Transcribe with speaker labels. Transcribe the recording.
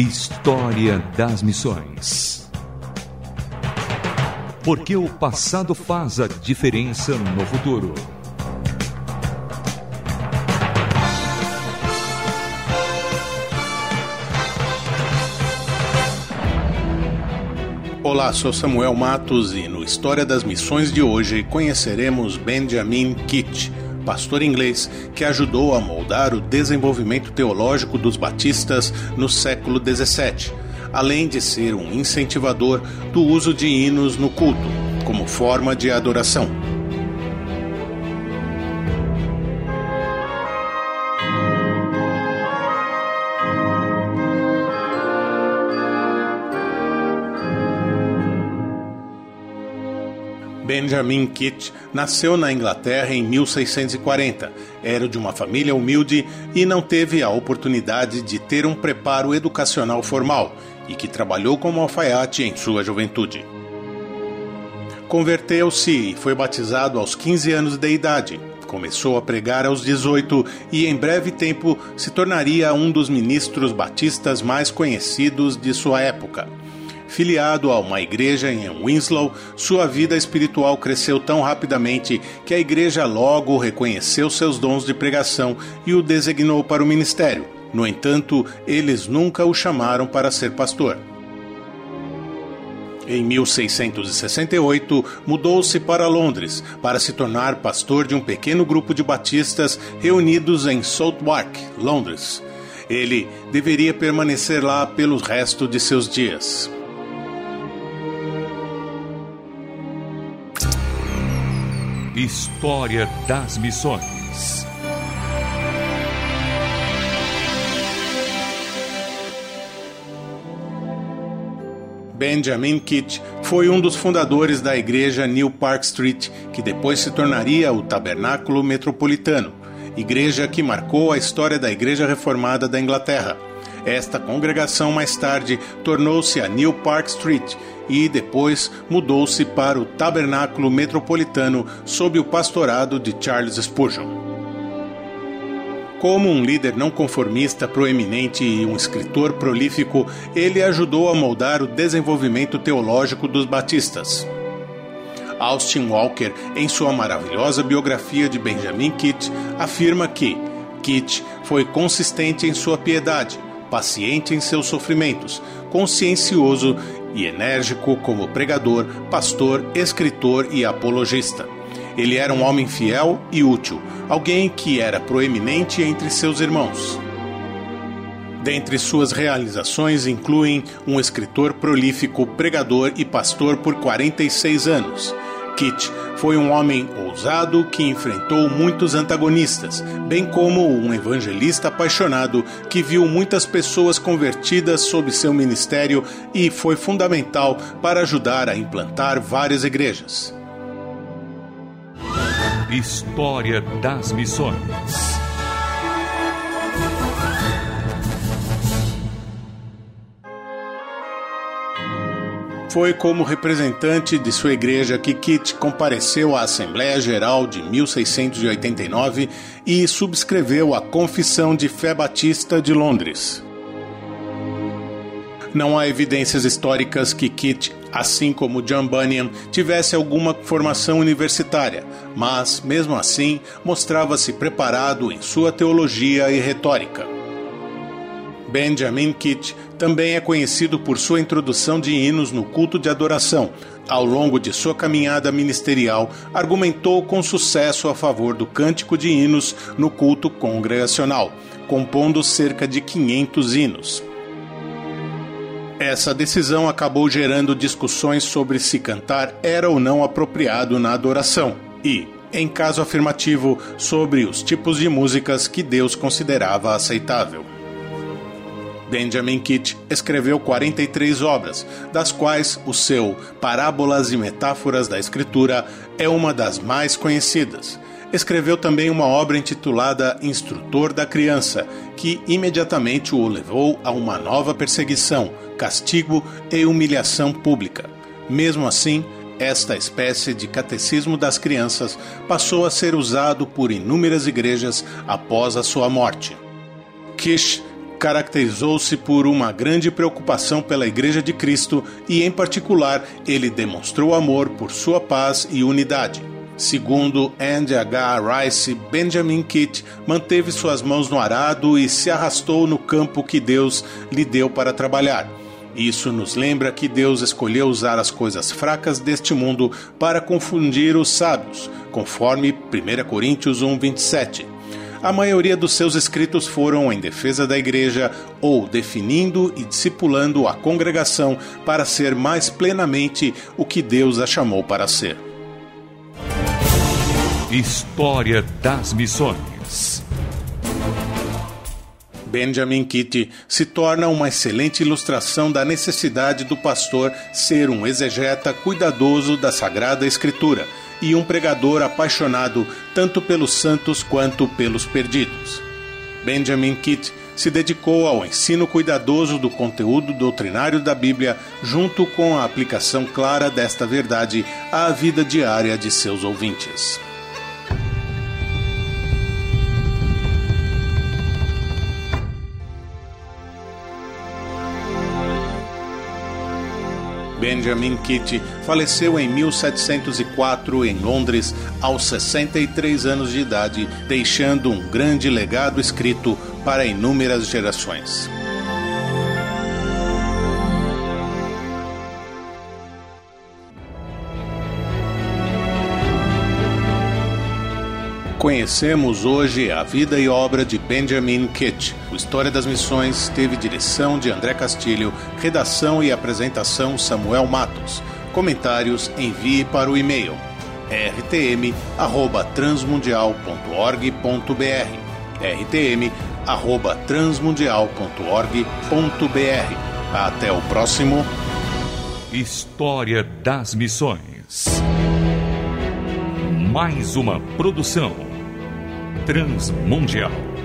Speaker 1: História das Missões. Porque o passado faz a diferença no futuro.
Speaker 2: Olá, sou Samuel Matos e no História das Missões de hoje conheceremos Benjamin Kitt pastor inglês que ajudou a moldar o desenvolvimento teológico dos batistas no século XVII, além de ser um incentivador do uso de hinos no culto, como forma de adoração. Benjamin Kitt nasceu na Inglaterra em 1640. Era de uma família humilde e não teve a oportunidade de ter um preparo educacional formal e que trabalhou como alfaiate em sua juventude. Converteu-se e foi batizado aos 15 anos de idade. Começou a pregar aos 18 e, em breve tempo, se tornaria um dos ministros batistas mais conhecidos de sua época. Filiado a uma igreja em Winslow, sua vida espiritual cresceu tão rapidamente que a igreja logo reconheceu seus dons de pregação e o designou para o ministério. No entanto, eles nunca o chamaram para ser pastor. Em 1668, mudou-se para Londres para se tornar pastor de um pequeno grupo de batistas reunidos em Southwark, Londres. Ele deveria permanecer lá pelo resto de seus dias.
Speaker 1: História das Missões.
Speaker 2: Benjamin Kitt foi um dos fundadores da igreja New Park Street, que depois se tornaria o Tabernáculo Metropolitano, igreja que marcou a história da Igreja Reformada da Inglaterra. Esta congregação mais tarde tornou-se a New Park Street e depois mudou-se para o Tabernáculo Metropolitano sob o pastorado de Charles Spurgeon. Como um líder não conformista proeminente e um escritor prolífico, ele ajudou a moldar o desenvolvimento teológico dos batistas. Austin Walker, em sua maravilhosa biografia de Benjamin Kitt, afirma que Kitt foi consistente em sua piedade, paciente em seus sofrimentos, consciencioso e enérgico como pregador, pastor, escritor e apologista. Ele era um homem fiel e útil, alguém que era proeminente entre seus irmãos. Dentre suas realizações incluem um escritor prolífico, pregador e pastor por 46 anos. Kit foi um homem ousado que enfrentou muitos antagonistas, bem como um evangelista apaixonado que viu muitas pessoas convertidas sob seu ministério e foi fundamental para ajudar a implantar várias igrejas.
Speaker 1: História das Missões.
Speaker 2: Foi como representante de sua igreja que Kit compareceu à Assembleia Geral de 1689 e subscreveu a Confissão de Fé Batista de Londres. Não há evidências históricas que Kit, assim como John Bunyan, tivesse alguma formação universitária, mas, mesmo assim, mostrava-se preparado em sua teologia e retórica. Benjamin Kitt também é conhecido por sua introdução de hinos no culto de adoração. Ao longo de sua caminhada ministerial, argumentou com sucesso a favor do cântico de hinos no culto congregacional, compondo cerca de 500 hinos. Essa decisão acabou gerando discussões sobre se cantar era ou não apropriado na adoração e, em caso afirmativo, sobre os tipos de músicas que Deus considerava aceitável. Benjamin Kitt escreveu 43 obras, das quais o seu Parábolas e Metáforas da Escritura é uma das mais conhecidas. Escreveu também uma obra intitulada Instrutor da Criança, que imediatamente o levou a uma nova perseguição, castigo e humilhação pública. Mesmo assim, esta espécie de catecismo das crianças passou a ser usado por inúmeras igrejas após a sua morte. Kish caracterizou-se por uma grande preocupação pela Igreja de Cristo e, em particular, ele demonstrou amor por sua paz e unidade. Segundo Andy H. Rice, Benjamin Kitt manteve suas mãos no arado e se arrastou no campo que Deus lhe deu para trabalhar. Isso nos lembra que Deus escolheu usar as coisas fracas deste mundo para confundir os sábios, conforme 1 Coríntios 1, 27. A maioria dos seus escritos foram em defesa da igreja ou definindo e discipulando a congregação para ser mais plenamente o que Deus a chamou para ser.
Speaker 1: História das Missões
Speaker 2: Benjamin Kitty se torna uma excelente ilustração da necessidade do pastor ser um exegeta cuidadoso da Sagrada Escritura e um pregador apaixonado tanto pelos santos quanto pelos perdidos. Benjamin Kitt se dedicou ao ensino cuidadoso do conteúdo doutrinário da Bíblia, junto com a aplicação clara desta verdade à vida diária de seus ouvintes. Benjamin Kitt faleceu em 1704 em Londres aos 63 anos de idade, deixando um grande legado escrito para inúmeras gerações. Conhecemos hoje a vida e obra de Benjamin Kitt. O História das Missões teve direção de André Castilho, redação e apresentação Samuel Matos. Comentários envie para o e-mail rtm@transmundial.org.br. rtm@transmundial.org.br. Até o próximo
Speaker 1: História das Missões. Mais uma produção Transmundial.